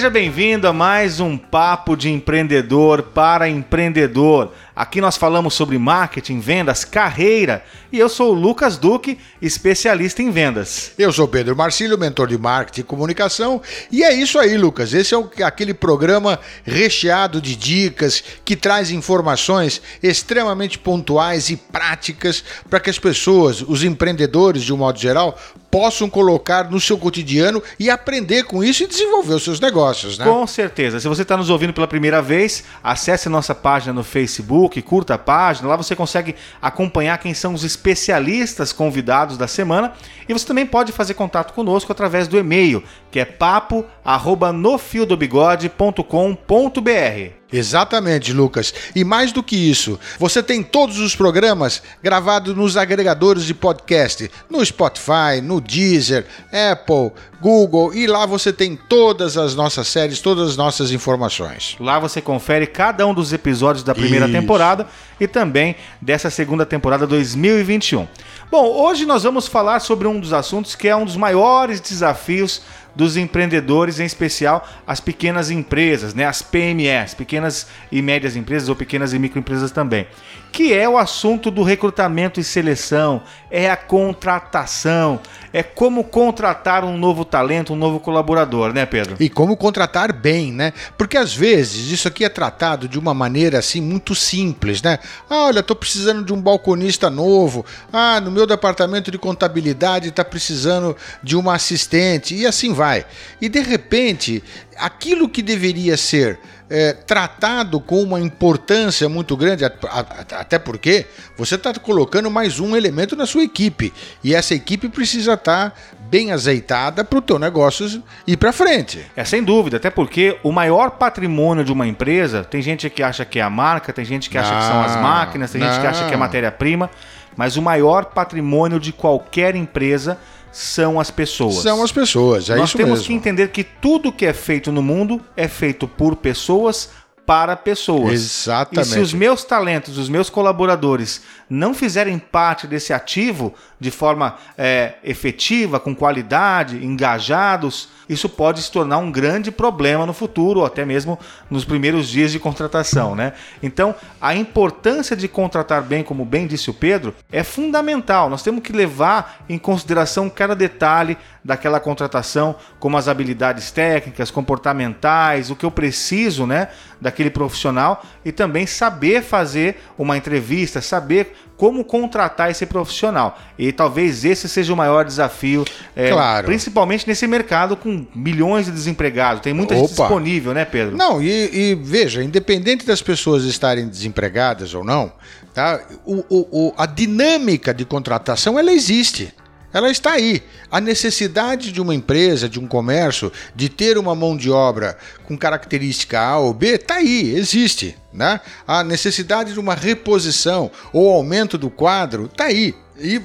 Seja bem-vindo a mais um Papo de Empreendedor para Empreendedor. Aqui nós falamos sobre marketing, vendas, carreira e eu sou o Lucas Duque, especialista em vendas. Eu sou Pedro Marcílio, mentor de marketing e comunicação. E é isso aí, Lucas. Esse é aquele programa recheado de dicas que traz informações extremamente pontuais e práticas para que as pessoas, os empreendedores de um modo geral, possam colocar no seu cotidiano e aprender com isso e desenvolver os seus negócios, né? Com certeza. Se você está nos ouvindo pela primeira vez, acesse a nossa página no Facebook, curta a página, lá você consegue acompanhar quem são os especialistas convidados da semana e você também pode fazer contato conosco através do e-mail, que é papo@nofiodobigode.com.br. Exatamente, Lucas. E mais do que isso, você tem todos os programas gravados nos agregadores de podcast, no Spotify, no Deezer, Apple, Google, e lá você tem todas as nossas séries, todas as nossas informações. Lá você confere cada um dos episódios da primeira isso. temporada e também dessa segunda temporada 2021. Bom, hoje nós vamos falar sobre um dos assuntos que é um dos maiores desafios dos empreendedores, em especial as pequenas empresas, né, as PMEs, pequenas e médias empresas ou pequenas e microempresas também, que é o assunto do recrutamento e seleção, é a contratação, é como contratar um novo talento, um novo colaborador, né, Pedro? E como contratar bem, né? Porque às vezes isso aqui é tratado de uma maneira assim muito simples, né? Ah, olha, tô precisando de um balconista novo. Ah, no meu departamento de contabilidade tá precisando de uma assistente e assim vai. E de repente, aquilo que deveria ser é, tratado com uma importância muito grande, até porque você está colocando mais um elemento na sua equipe e essa equipe precisa estar tá bem azeitada para o teu negócio ir para frente. É sem dúvida, até porque o maior patrimônio de uma empresa, tem gente que acha que é a marca, tem gente que acha não, que são as máquinas, tem não. gente que acha que é matéria-prima, mas o maior patrimônio de qualquer empresa são as pessoas. São as pessoas, é Nós isso temos mesmo. que entender que tudo que é feito no mundo é feito por pessoas para pessoas. Exatamente. E se os meus talentos, os meus colaboradores não fizerem parte desse ativo de forma é, efetiva, com qualidade, engajados, isso pode se tornar um grande problema no futuro, ou até mesmo nos primeiros dias de contratação, né? Então, a importância de contratar bem, como bem disse o Pedro, é fundamental. Nós temos que levar em consideração cada detalhe daquela contratação, como as habilidades técnicas, comportamentais, o que eu preciso, né, daquele profissional e também saber fazer uma entrevista, saber como contratar esse profissional. E talvez esse seja o maior desafio, é, claro. principalmente nesse mercado com milhões de desempregados. Tem muita Opa. gente disponível, né, Pedro? Não, e, e, veja, independente das pessoas estarem desempregadas ou não, tá? o, o, a dinâmica de contratação ela existe. Ela está aí. A necessidade de uma empresa, de um comércio, de ter uma mão de obra com característica A ou B, está aí, existe. Né? A necessidade de uma reposição ou aumento do quadro, está aí. E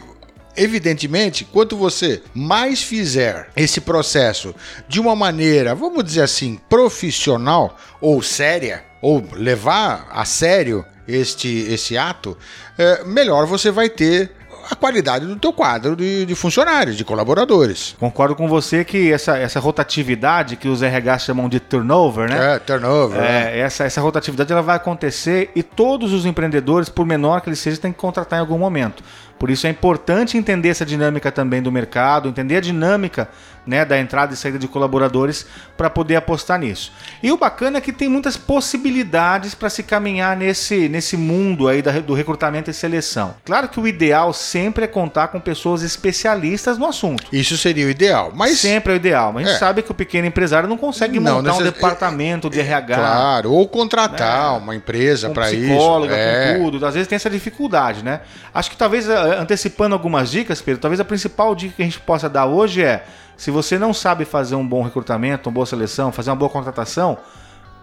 Evidentemente, quanto você mais fizer esse processo de uma maneira, vamos dizer assim, profissional ou séria, ou levar a sério este, esse ato, é, melhor você vai ter a qualidade do teu quadro de, de, funcionários, de colaboradores. Concordo com você que essa, essa rotatividade que os RH chamam de turnover, né? É, turnover. É, é. Essa, essa rotatividade ela vai acontecer e todos os empreendedores, por menor que eles sejam, têm que contratar em algum momento Por isso é importante entender essa dinâmica também do mercado, entender a dinâmica né, da entrada e saída de colaboradores para poder apostar nisso. E o bacana é que tem muitas possibilidades para se caminhar nesse, nesse mundo aí da, do recrutamento e seleção. Claro que o ideal sempre é contar com pessoas especialistas no assunto. Isso seria o ideal, mas sempre é o ideal. Mas a gente É. sabe que o pequeno empresário não consegue Não, montar um departamento de RH. claro, ou contratar uma empresa para isso. psicóloga, É. com tudo. Às vezes tem essa dificuldade, né? Acho que talvez, eh, antecipando algumas dicas, Pedro, talvez a principal dica que a gente possa dar hoje é: se você não sabe fazer um bom recrutamento, uma boa seleção, fazer uma boa contratação,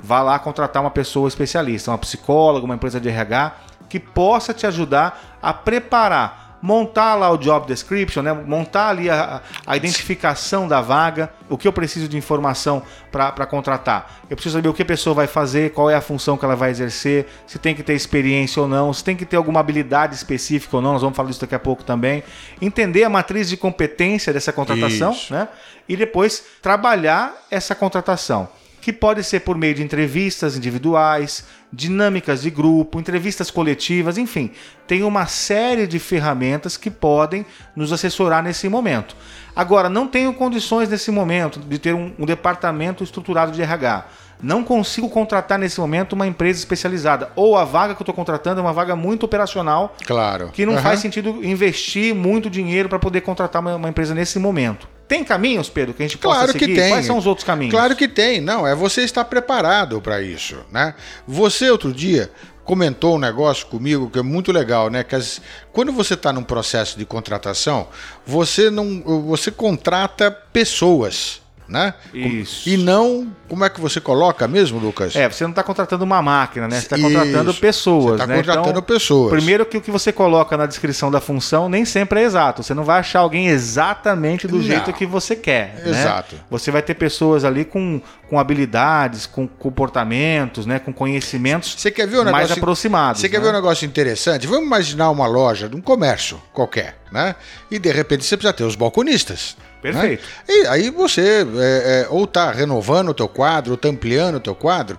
vá lá contratar uma pessoa especialista, uma psicóloga, uma empresa de RH, que possa te ajudar a preparar. Montar lá o job description, né? montar ali a, a identificação da vaga, o que eu preciso de informação para contratar. Eu preciso saber o que a pessoa vai fazer, qual é a função que ela vai exercer, se tem que ter experiência ou não, se tem que ter alguma habilidade específica ou não, nós vamos falar disso daqui a pouco também. Entender a matriz de competência dessa contratação, Isso. né? E depois trabalhar essa contratação que pode ser por meio de entrevistas individuais, dinâmicas de grupo, entrevistas coletivas, enfim, tem uma série de ferramentas que podem nos assessorar nesse momento. Agora, não tenho condições nesse momento de ter um, um departamento estruturado de RH. Não consigo contratar nesse momento uma empresa especializada. Ou a vaga que eu estou contratando é uma vaga muito operacional, Claro. que não Aham. faz sentido investir muito dinheiro para poder contratar uma, uma empresa nesse momento. Tem caminhos, Pedro, que a gente possa Claro que seguir? tem. Quais são os outros caminhos? Claro que tem, não, é você estar preparado para isso, né? Você outro dia comentou um negócio comigo que é muito legal, né? Que as- quando você está num processo de contratação, você não, você contrata pessoas, né? Isso. E não, como é que você coloca mesmo, Lucas? É, você não está contratando uma máquina, né? Você está contratando Isso. pessoas, Você tá né? contratando Então, pessoas. Primeiro que o que você coloca na descrição da função nem sempre é exato. Você não vai achar alguém exatamente do Não. jeito que você quer. né? Exato. Você vai ter pessoas ali com, com habilidades, com comportamentos, né? Com conhecimentos Você quer ver um mais negócio aproximados. Você quer né? ver um negócio interessante? Vamos imaginar uma loja, um comércio qualquer, né? E de repente você precisa ter os balconistas. Perfeito. né? E aí você é, é, ou está renovando o teu quadro, ou está ampliando o teu quadro.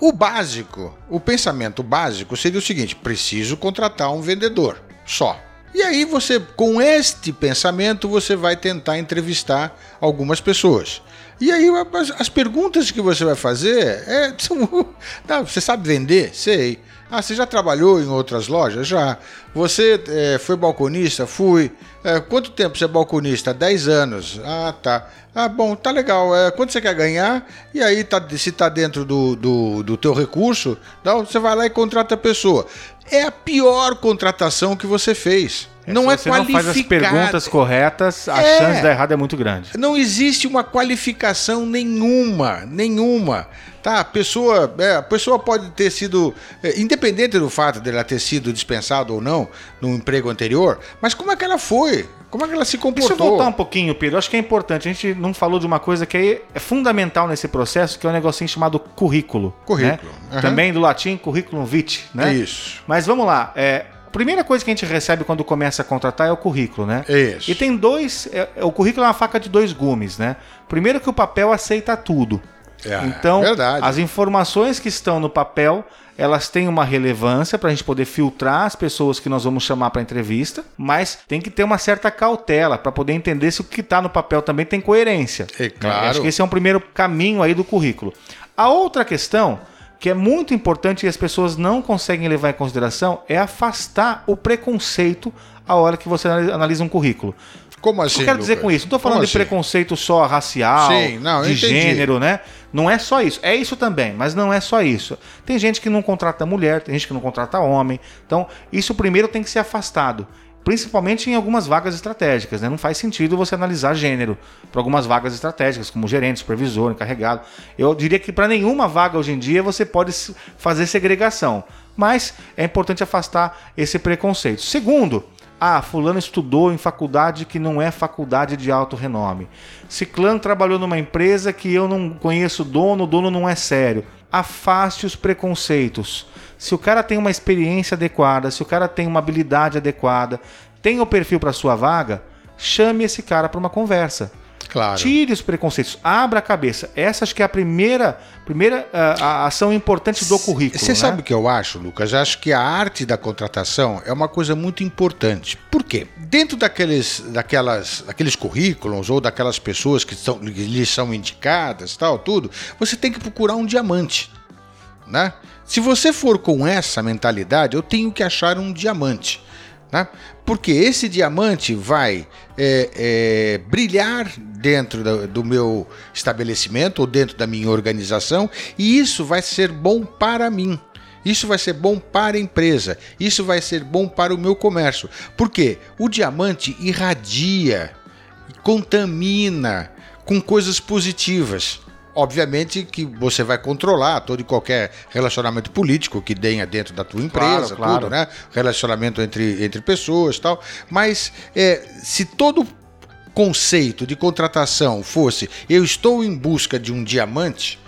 O básico, o pensamento básico seria o seguinte: preciso contratar um vendedor só. E aí você, com este pensamento, você vai tentar entrevistar algumas pessoas. E aí as, as perguntas que você vai fazer é, são, Não, você sabe vender? Sei. Ah, você já trabalhou em outras lojas? Já. Você é, foi balconista? Fui. É, quanto tempo você é balconista? 10 anos. Ah, tá. Ah, bom, tá legal. É, quanto você quer ganhar? E aí, tá, se tá dentro do, do, do teu recurso, então você vai lá e contrata a pessoa. É a pior contratação que você fez. Não Se é você não faz as qualificado. perguntas corretas, a É. chance de dar errado é muito grande. Não existe uma qualificação nenhuma, nenhuma. Tá, a pessoa, é, a pessoa pode ter sido, é, independente do fato dela ter sido dispensada ou não no emprego anterior, mas como é que ela foi? Como é que ela se Deixa eu comportou? voltar um pouquinho, Pedro. Acho que é importante. A gente não falou de uma coisa que é, é fundamental nesse processo, que é um negocinho chamado currículo. Currículo, né? aham. Também do latim, currículum vitae, né? Isso. Mas vamos lá. É, primeira coisa que a gente recebe quando começa a contratar é o currículo, né? Isso. E tem dois. é- é- o currículo é uma faca de dois gumes, né? Primeiro que o papel aceita tudo. É, então, verdade. as informações que estão no papel, elas têm uma relevância para a gente poder filtrar as pessoas que nós vamos chamar para entrevista, mas tem que ter uma certa cautela para poder entender se o que está no papel também tem coerência. É né? claro. Acho que esse é um primeiro caminho aí do currículo. A outra questão que é muito importante e as pessoas não conseguem levar em consideração é afastar o preconceito a hora que você analisa um currículo. Como O assim? que eu quero dizer Lucas? com isso? Não estou falando Como de assim? preconceito só racial, Sim, não, de gênero, né? Não é só isso. É isso também, mas não é só isso. Tem gente que não contrata mulher, tem gente que não contrata homem. Então, isso primeiro tem que ser afastado. Principalmente em algumas vagas estratégicas, né? Não faz sentido você analisar gênero para algumas vagas estratégicas, como gerente, supervisor, encarregado. Eu diria que para nenhuma vaga hoje em dia você pode fazer segregação. Mas é importante afastar esse preconceito. Segundo, ah, fulano estudou em faculdade que não é faculdade de alto renome. Ciclano trabalhou numa empresa que eu não conheço dono, o dono não é sério. Afaste os preconceitos. Se o cara tem uma experiência adequada, se o cara tem uma habilidade adequada, tem o perfil para sua vaga, chame esse cara para uma conversa. Claro. Tire os preconceitos, abra a cabeça. Essa acho que é a primeira, primeira uh, a ação importante do currículo. Você né? sabe o que eu acho, Lucas? Eu acho que a arte da contratação é uma coisa muito importante. Por quê? Dentro daqueles, daquelas, daqueles currículos ou daquelas pessoas que, são, que lhes são indicadas, tal, tudo, você tem que procurar um diamante, né? Se você for com essa mentalidade, eu tenho que achar um diamante. Né? Porque esse diamante vai é, é, brilhar dentro do, do, meu estabelecimento ou dentro da minha organização e isso vai ser bom para mim. Isso vai ser bom para a empresa. Isso vai ser bom para o meu comércio. Porque o diamante irradia, contamina com coisas positivas. Obviamente que você vai controlar todo e qualquer relacionamento político que tenha dentro da tua empresa, claro, tudo, né? Relacionamento entre, entre pessoas tal. Mas é, se todo conceito de contratação fosse eu estou em busca de um diamante,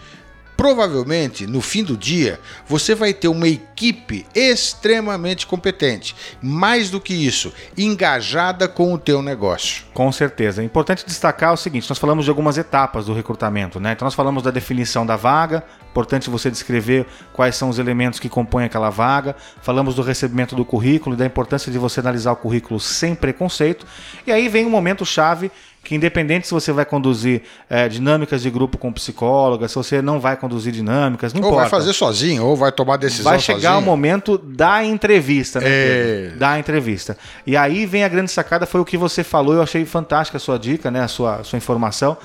provavelmente no fim do dia você vai ter uma equipe extremamente competente, mais do que isso, engajada com o teu negócio. Com certeza. É importante destacar o seguinte: nós falamos de algumas etapas do recrutamento, né? Então nós falamos da definição da vaga, importante você descrever quais são os elementos que compõem aquela vaga. Falamos do recebimento do currículo e da importância de você analisar o currículo sem preconceito. E aí vem um momento chave que independente se você vai conduzir é, dinâmicas de grupo com psicóloga, se você não vai conduzir dinâmicas, não ou importa. vai fazer sozinho, ou vai tomar decisão Vai chegar sozinho. o momento da entrevista, né? É. Da entrevista. E aí vem a grande sacada, foi o que você falou, eu achei fantástica a sua dica, né? A sua, a sua informação.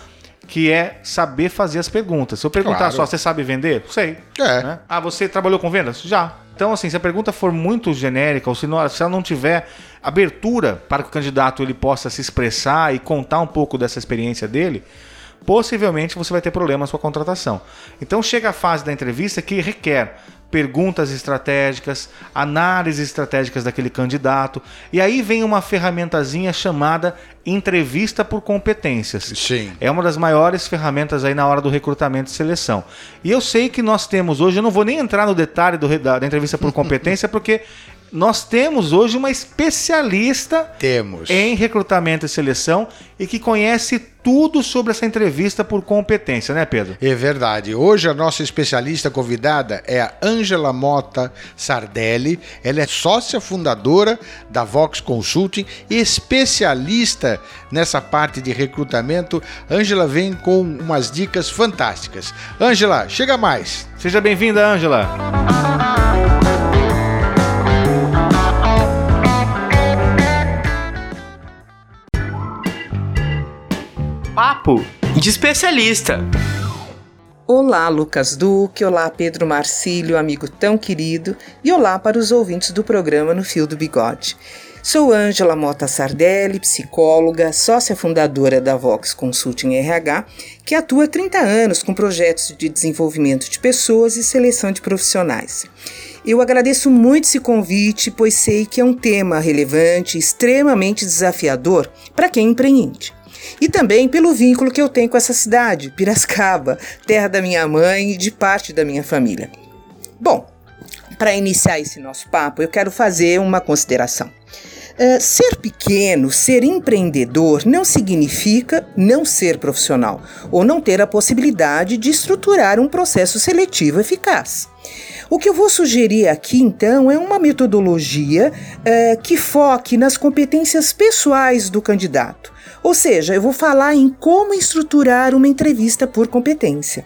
Que é saber fazer as perguntas. Se eu perguntar Claro. só, você sabe vender? Sei. É. né? Ah, você trabalhou com vendas? Já. Então, assim, se a pergunta for muito genérica ou se, não, se ela não tiver abertura para que o candidato ele possa se expressar e contar um pouco dessa experiência dele, possivelmente você vai ter problema na sua contratação. Então chega a fase da entrevista que requer perguntas estratégicas, análises estratégicas daquele candidato, e aí vem uma ferramentazinha chamada entrevista por competências. Sim. É uma das maiores ferramentas aí na hora do recrutamento e seleção. E eu sei que nós temos hoje, eu não vou nem entrar no detalhe do, da, da entrevista por competência, porque nós temos hoje uma especialista Temos. em recrutamento e seleção e que conhece tudo sobre essa entrevista por competência, né, Pedro? É verdade. Hoje a nossa especialista convidada é a Ângela Mota Sardelli. Ela é sócia fundadora da Vox Consulting, especialista nessa parte de recrutamento. Ângela vem com umas dicas fantásticas. Ângela, chega mais. Seja bem-vinda, Ângela. Papo de especialista. Olá, Lucas Duque, olá, Pedro Marcílio, amigo tão querido, e olá para os ouvintes do programa No Fio do Bigode. Sou Ângela Mota Sardelli, psicóloga, sócia fundadora da Vox Consulting RH, que atua há 30 anos com projetos de desenvolvimento de pessoas e seleção de profissionais. Eu agradeço muito esse convite, pois sei que é um tema relevante e extremamente desafiador para quem empreende. E também pelo vínculo que eu tenho com essa cidade, Piracicaba, terra da minha mãe e de parte da minha família. Bom, para iniciar esse nosso papo, eu quero fazer uma consideração. Uh, ser pequeno, ser empreendedor, não significa não ser profissional ou não ter a possibilidade de estruturar um processo seletivo eficaz. O que eu vou sugerir aqui, então, é uma metodologia uh, que foque nas competências pessoais do candidato. Ou seja, eu vou falar em como estruturar uma entrevista por competência.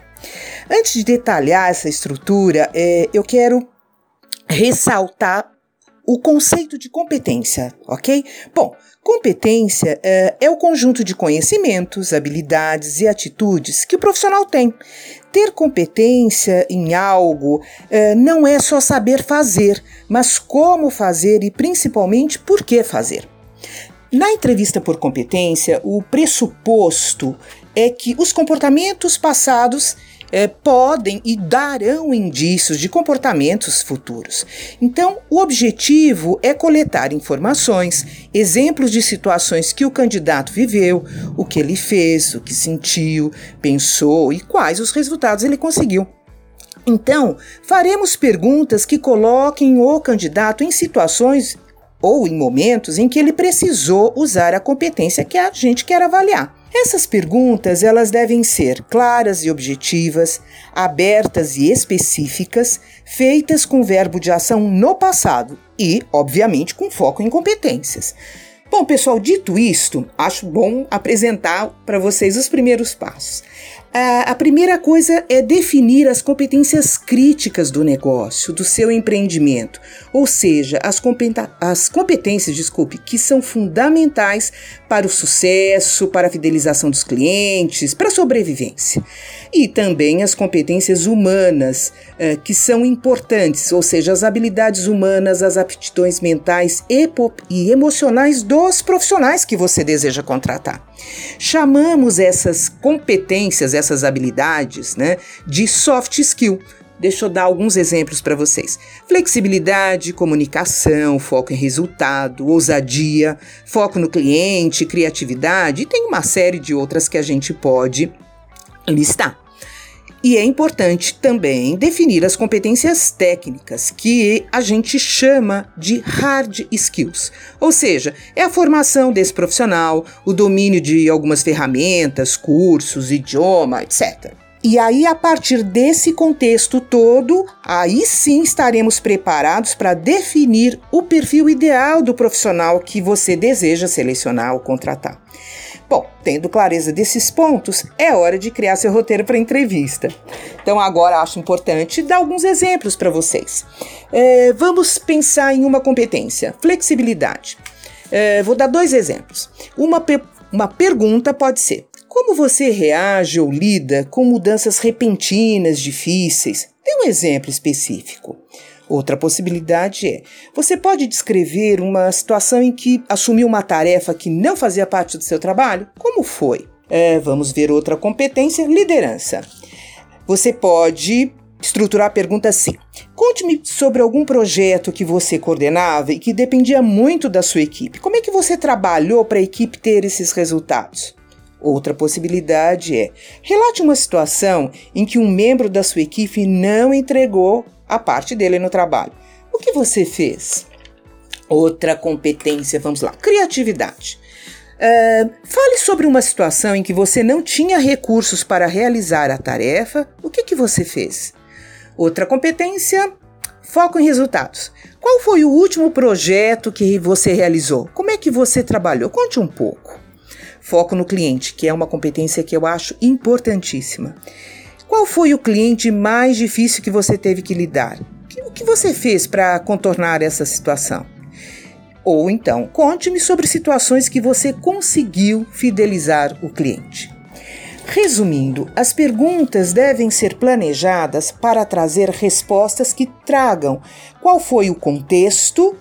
Antes de detalhar essa estrutura, eh, eu quero ressaltar o conceito de competência, ok? Bom, competência é, é, o conjunto de conhecimentos, habilidades e atitudes que o profissional tem. Ter competência em algo é, não é só saber fazer, mas como fazer e principalmente por que fazer. Na entrevista por competência, o pressuposto é que os comportamentos passados é, podem e darão indícios de comportamentos futuros. Então, o objetivo é coletar informações, exemplos de situações que o candidato viveu, o que ele fez, o que sentiu, pensou e quais os resultados ele conseguiu. Então, faremos perguntas que coloquem o candidato em situações ou em momentos em que ele precisou usar a competência que a gente quer avaliar. Essas perguntas elas devem ser claras e objetivas, abertas e específicas, feitas com verbo de ação no passado e, obviamente, com foco em competências. Bom, pessoal, dito isto, acho bom apresentar para vocês os primeiros passos. A primeira coisa é definir as competências críticas do negócio, do seu empreendimento, ou seja, as, as competências, desculpe, que são fundamentais para o sucesso, para a fidelização dos clientes, para a sobrevivência. E também as competências humanas, eh, que são importantes, ou seja, as habilidades humanas, as aptidões mentais e, e emocionais dos profissionais que você deseja contratar. Chamamos essas competências, essas habilidades, né, de soft skill. Deixa eu dar alguns exemplos para vocês: flexibilidade, comunicação, foco em resultado, ousadia, foco no cliente, criatividade, e tem uma série de outras que a gente pode listar. E é importante também definir as competências técnicas, que a gente chama de hard skills. Ou seja, é a formação desse profissional, o domínio de algumas ferramentas, cursos, idioma, etc. E aí, a partir desse contexto todo, aí sim estaremos preparados para definir o perfil ideal do profissional que você deseja selecionar ou contratar. Bom, tendo clareza desses pontos, é hora de criar seu roteiro para entrevista. Então, agora acho importante dar alguns exemplos para vocês. É, vamos pensar em uma competência: flexibilidade. É, vou dar dois exemplos. Uma, pe uma pergunta pode ser: como você reage ou lida com mudanças repentinas, difíceis? Dê um exemplo específico. Outra possibilidade é: você pode descrever uma situação em que assumiu uma tarefa que não fazia parte do seu trabalho? Como foi? É, vamos ver outra competência: liderança. Você pode estruturar a pergunta assim: Conte-me sobre algum projeto que você coordenava e que dependia muito da sua equipe. Como é que você trabalhou para a equipe ter esses resultados? Outra possibilidade é: relate uma situação em que um membro da sua equipe não entregou a parte dele no trabalho. O que você fez? Outra competência, vamos lá, criatividade. Uh, fale sobre uma situação em que você não tinha recursos para realizar a tarefa. O que, que você fez? Outra competência, foco em resultados. Qual foi o último projeto que você realizou? Como é que você trabalhou? Conte um pouco. Foco no cliente, que é uma competência que eu acho importantíssima. Qual foi o cliente mais difícil que você teve que lidar? O que você fez para contornar essa situação? Ou então, conte-me sobre situações que você conseguiu fidelizar o cliente. Resumindo, as perguntas devem ser planejadas para trazer respostas que tragam qual foi o contexto,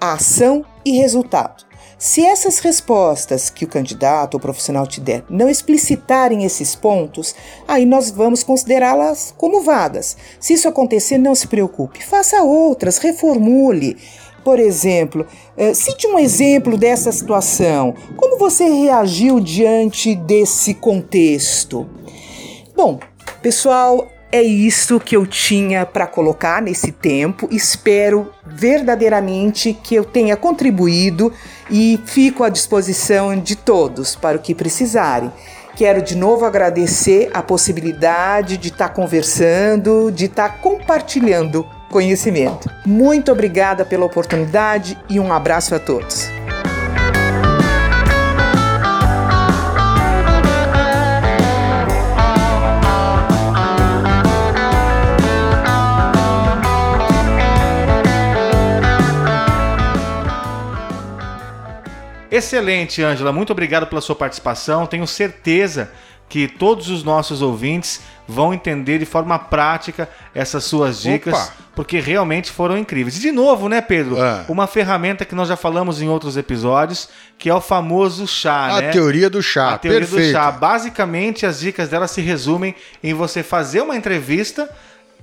a ação e resultado. Se essas respostas que o candidato ou profissional te der não explicitarem esses pontos, aí nós vamos considerá-las como vagas. Se isso acontecer, não se preocupe, faça outras, reformule. Por exemplo, eh, cite um exemplo dessa situação. Como você reagiu diante desse contexto? Bom, pessoal, é isso que eu tinha para colocar nesse tempo. Espero verdadeiramente que eu tenha contribuído e fico à disposição de todos para o que precisarem. Quero de novo agradecer a possibilidade de estar tá conversando, de estar tá compartilhando conhecimento. Muito obrigada pela oportunidade e um abraço a todos. Excelente, Ângela. Muito obrigado pela sua participação. Tenho certeza que todos os nossos ouvintes vão entender de forma prática essas suas dicas, Opa. porque realmente foram incríveis. E de novo, né, Pedro? É. Uma ferramenta que nós já falamos em outros episódios, que é o famoso chá, A né? teoria do chá. A teoria Perfeito. do chá. Basicamente, as dicas dela se resumem em você fazer uma entrevista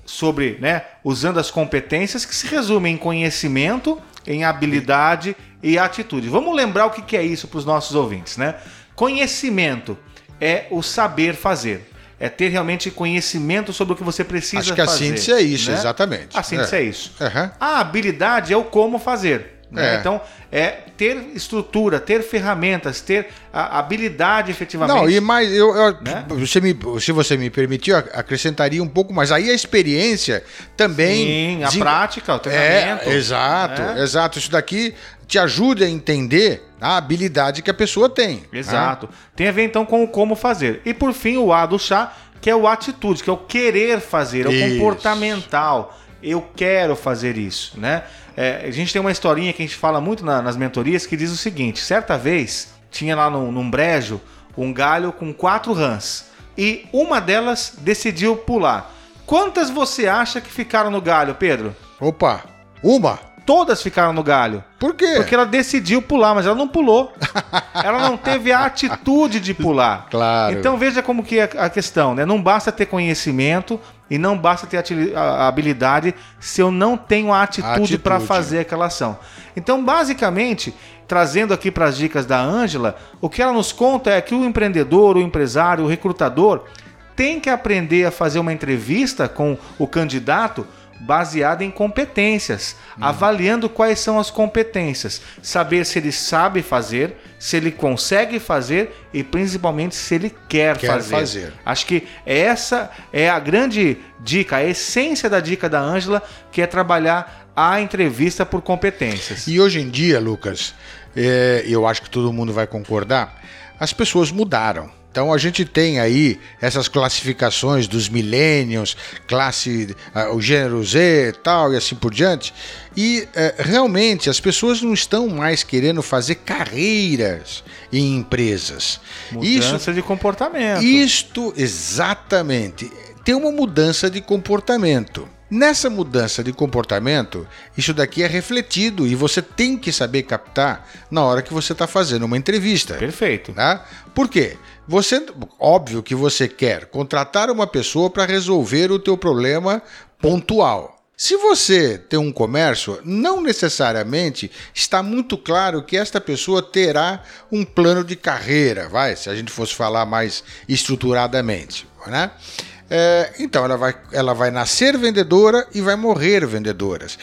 sobre, né, usando as competências que se resumem em conhecimento, em habilidade e atitude. Vamos lembrar o que é isso para os nossos ouvintes, né? Conhecimento é o saber fazer. É ter realmente conhecimento sobre o que você precisa fazer. Acho que a síntese é isso, né? exatamente. A síntese é, é isso. Uhum. A habilidade é o como fazer. Né? É. Então, é ter estrutura, ter ferramentas, ter a habilidade efetivamente. Não, e mais, eu, eu- Né? você me, se você me permitir, eu acrescentaria um pouco mais. Aí a experiência também. Sim, a desen- prática, o treinamento. É, exato, né? exato. Isso daqui te ajuda a entender a habilidade que a pessoa tem. né? Exato. Tem a ver então com o como fazer. E por fim, o A do chá, que é o atitude, que é o querer fazer, é o Isso. comportamental. Eu quero fazer isso, né? É, a gente tem uma historinha que a gente fala muito na- nas mentorias que diz o seguinte: certa vez tinha lá num, num brejo um galho com quatro rãs e uma delas decidiu pular. Quantas você acha que ficaram no galho, Pedro? Opa, uma. Todas ficaram no galho. Por quê? Porque ela decidiu pular, mas ela não pulou. ela não teve a atitude de pular. Claro. Então veja como que é a questão, né? Não basta ter conhecimento e não basta ter a habilidade se eu não tenho a atitude Atitude. para fazer aquela ação. Então, basicamente, trazendo aqui para as dicas da Ângela, o que ela nos conta é que o empreendedor, o empresário, o recrutador tem que aprender a fazer uma entrevista com o candidato baseada em competências, avaliando quais são as competências, saber se ele sabe fazer, se ele consegue fazer e principalmente se ele quer, Quer fazer. fazer. Acho que essa é a grande dica, a essência da dica da Ângela, que é trabalhar a entrevista por competências. E hoje em dia, Lucas, é, eu acho que todo mundo vai concordar, as pessoas mudaram. Então a gente tem aí essas classificações dos millennials, classe, ah, o gênero Z tal e assim por diante. E é, realmente as pessoas não estão mais querendo fazer carreiras em empresas. Mudança Isso de comportamento. isto exatamente tem uma mudança de comportamento. Nessa mudança de comportamento, isso daqui é refletido e você tem que saber captar na hora que você está fazendo uma entrevista. Perfeito. Né? Por quê? Você, óbvio que você quer contratar uma pessoa para resolver o teu problema pontual. Se você tem um comércio, não necessariamente está muito claro que esta pessoa terá um plano de carreira, vai, se a gente fosse falar mais estruturadamente, né? É, então ela vai, ela vai nascer vendedora e vai morrer vendedoras.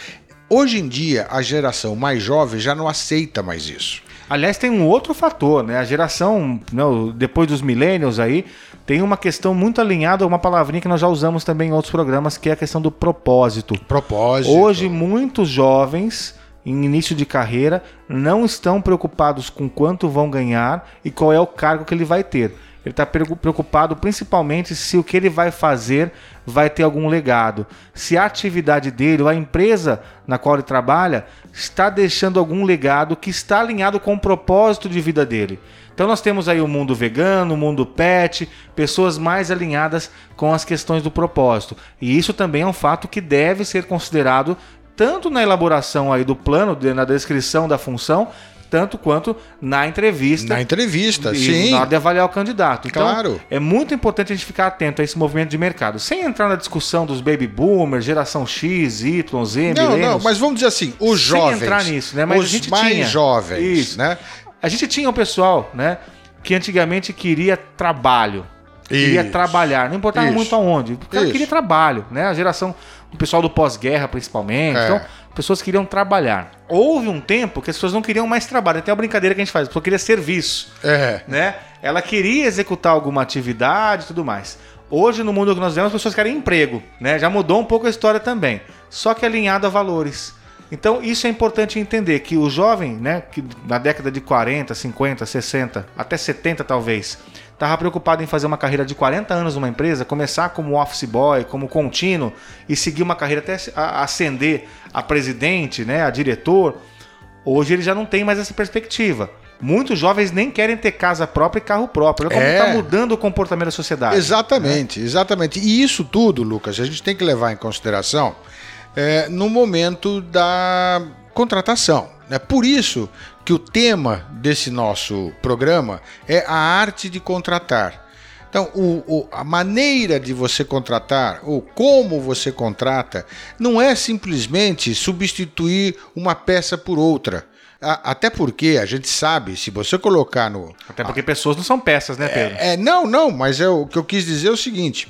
Hoje em dia, a geração mais jovem já não aceita mais isso. Aliás, tem um outro fator, né? A geração, né, depois dos millennials aí, tem uma questão muito alinhada a uma palavrinha que nós já usamos também em outros programas, que é a questão do propósito. Propósito. Hoje, muitos jovens em início de carreira não estão preocupados com quanto vão ganhar e qual é o cargo que ele vai ter. Ele está preocupado principalmente se o que ele vai fazer vai ter algum legado. Se a atividade dele, ou a empresa na qual ele trabalha, está deixando algum legado que está alinhado com o propósito de vida dele. Então nós temos aí o mundo vegano, o mundo pet, pessoas mais alinhadas com as questões do propósito. E isso também é um fato que deve ser considerado tanto na elaboração aí do plano, na descrição da função, tanto quanto na entrevista. Na entrevista, e sim. Na hora de avaliar o candidato. Então, Claro. é muito importante a gente ficar atento a esse movimento de mercado. Sem entrar na discussão dos baby boomers, geração X, Y, Z, Não, não, mas vamos dizer assim, os Sem jovens. entrar nisso, né? Mas os a gente mais tinha. jovens, Isso. né? A gente tinha um pessoal, né, que antigamente queria trabalho. Queria Isso. trabalhar, não importava Isso. muito aonde. O cara Isso. queria trabalho, né? A geração, o pessoal do pós-guerra principalmente. É. Então, pessoas queriam trabalhar. Houve um tempo que as pessoas não queriam mais trabalho. Tem uma brincadeira que a gente faz, a pessoa queria serviço É. né? Ela queria executar alguma atividade e tudo mais. Hoje, no mundo que nós vemos, as pessoas querem emprego, né? Já mudou um pouco a história também. Só que alinhado a valores. Então, isso é importante entender que o jovem, né, que na década de 40, 50, 60, até 70 talvez, estava preocupado em fazer uma carreira de 40 anos numa empresa, começar como office boy, como contínuo e seguir uma carreira até ascender a presidente, né, a diretor. Hoje ele já não tem mais essa perspectiva. Muitos jovens nem querem ter casa própria e carro próprio. Olha como É. está mudando o comportamento da sociedade. Exatamente, exatamente. E isso tudo, Lucas, a gente tem que levar em consideração é, no momento da contratação. Né? Por isso que o tema desse nosso programa é a arte de contratar. Então, o- o- a maneira de você contratar, ou como você contrata, não é simplesmente substituir uma peça por outra. A- Até porque a gente sabe, se você colocar no, Até porque pessoas não são peças, né, Pedro? é, não, não, mas é, o que eu quis dizer é o seguinte: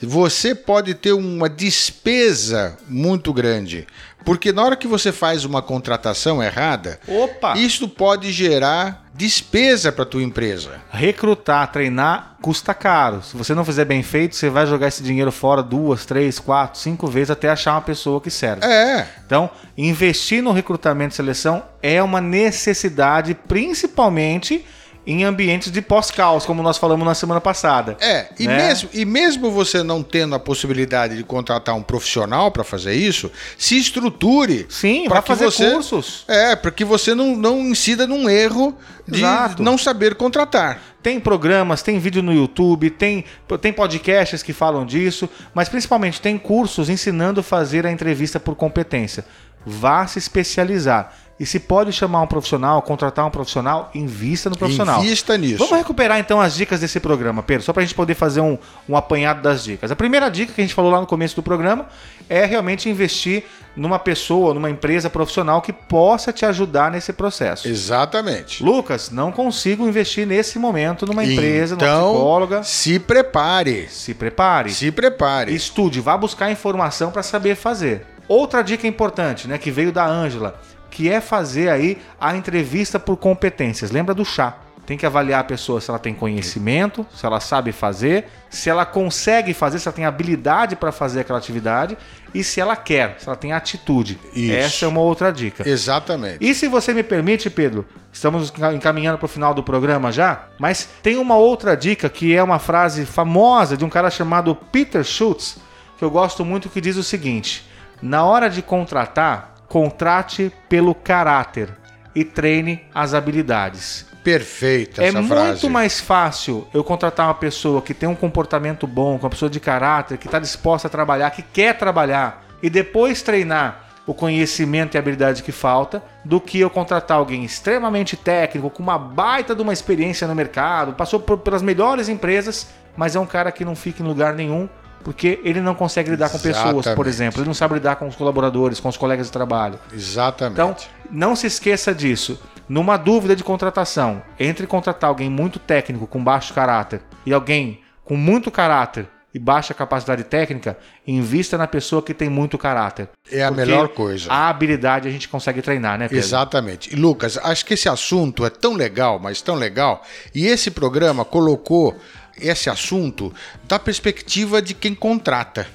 você pode ter uma despesa muito grande. Porque na hora que você faz uma contratação errada, Opa! isso pode gerar despesa para tua empresa. Recrutar, treinar custa caro. Se você não fizer bem feito, você vai jogar esse dinheiro fora duas, três, quatro, cinco vezes até achar uma pessoa que serve. É, Então, investir no recrutamento e seleção é uma necessidade, principalmente em ambientes de pós-caos, como nós falamos na semana passada. É, e, Né? mesmo, e mesmo você não tendo a possibilidade de contratar um profissional para fazer isso, se estruture. Sim, que fazer você- cursos. É, para que você não, não incida num erro de Exato. não saber contratar. Tem programas, tem vídeo no YouTube, tem, tem podcasts que falam disso, mas principalmente tem cursos ensinando a fazer a entrevista por competência. Vá se especializar. E se pode chamar um profissional, contratar um profissional, invista no profissional. Invista nisso. Vamos recuperar então as dicas desse programa, Pedro, só para a gente poder fazer um, um apanhado das dicas. A primeira dica que a gente falou lá no começo do programa é realmente investir numa pessoa, numa empresa profissional que possa te ajudar nesse processo. Exatamente. Lucas, não consigo investir nesse momento numa empresa, numa então, psicóloga. se prepare. Se prepare. Se prepare. Estude, vá buscar informação para saber fazer. Outra dica importante, né, que veio da Ângela, que é fazer aí a entrevista por competências. Lembra do chá? Tem que avaliar a pessoa se ela tem conhecimento, se ela sabe fazer, se ela consegue fazer, se ela tem habilidade para fazer aquela atividade e se ela quer, se ela tem atitude. Isso. Essa é uma outra dica. Exatamente. E se você me permite, Pedro, estamos encaminhando para o final do programa já, mas tem uma outra dica que é uma frase famosa de um cara chamado Peter Schultz, que eu gosto muito, que diz o seguinte: na hora de contratar, contrate pelo caráter e treine as habilidades. Perfeita É essa muito frase. mais fácil eu contratar uma pessoa que tem um comportamento bom, uma pessoa de caráter, que está disposta a trabalhar, que quer trabalhar, e depois treinar o conhecimento e habilidade que falta, do que eu contratar alguém extremamente técnico, com uma baita de uma experiência no mercado, passou por- pelas melhores empresas, mas é um cara que não fica em lugar nenhum, porque ele não consegue lidar com pessoas, por Exatamente. exemplo, ele não sabe lidar com os colaboradores, com os colegas de trabalho. Exatamente. Então, não se esqueça disso. Numa dúvida de contratação, entre contratar alguém muito técnico com baixo caráter e alguém com muito caráter e baixa capacidade técnica, invista na pessoa que tem muito caráter. é a melhor coisa. A habilidade a gente consegue treinar, né, Pedro? Exatamente. E Lucas, acho que esse assunto é tão legal, mas tão legal, e esse programa colocou esse assunto da perspectiva de quem contrata.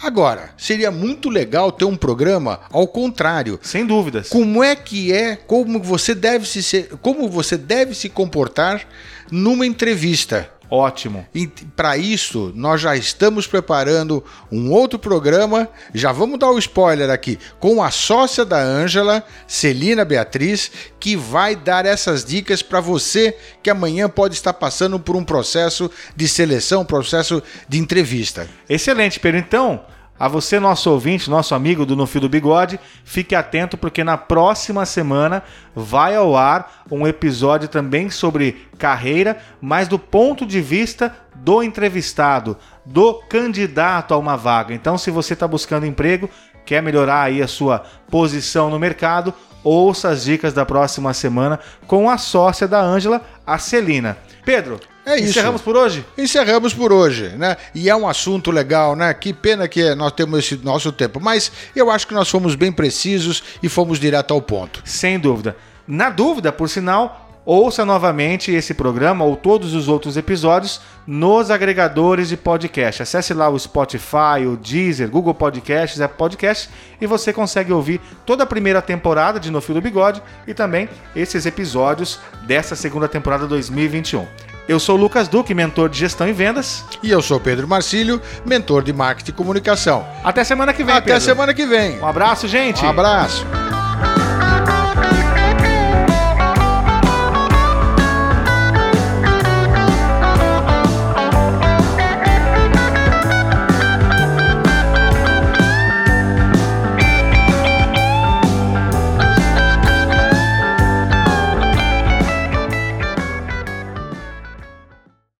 Agora, seria muito legal ter um programa ao contrário. Sem dúvidas. Como é que é, como você deve se como você deve se comportar numa entrevista? Ótimo. Para isso, nós já estamos preparando um outro programa. Já vamos dar o spoiler aqui com a sócia da Ângela, Celina Beatriz, que vai dar essas dicas para você que amanhã pode estar passando por um processo de seleção, um processo de entrevista. Excelente, Pedro. Então, a você, nosso ouvinte, nosso amigo do No Fio do Bigode, fique atento porque na próxima semana vai ao ar um episódio também sobre carreira, mas do ponto de vista do entrevistado, do candidato a uma vaga. Então, se você está buscando emprego, quer melhorar aí a sua posição no mercado, ouça as dicas da próxima semana com a sócia da Ângela, a Celina. Pedro, É isso. encerramos por hoje? Encerramos por hoje, né? E é um assunto legal, né? Que pena que nós temos esse nosso tempo, mas eu acho que nós fomos bem precisos e fomos direto ao ponto. Sem dúvida. Na dúvida, por sinal, ouça novamente esse programa ou todos os outros episódios nos agregadores de podcast. Acesse lá o Spotify, o Deezer, Google Podcasts, Apple Podcasts e você consegue ouvir toda a primeira temporada de No Fio do Bigode e também esses episódios dessa segunda temporada 2021. Eu sou o Lucas Duque, mentor de gestão e vendas. E eu sou Pedro Marcílio, mentor de marketing e comunicação. Até semana que vem, Até Pedro. semana que vem. Um abraço, gente. Um abraço.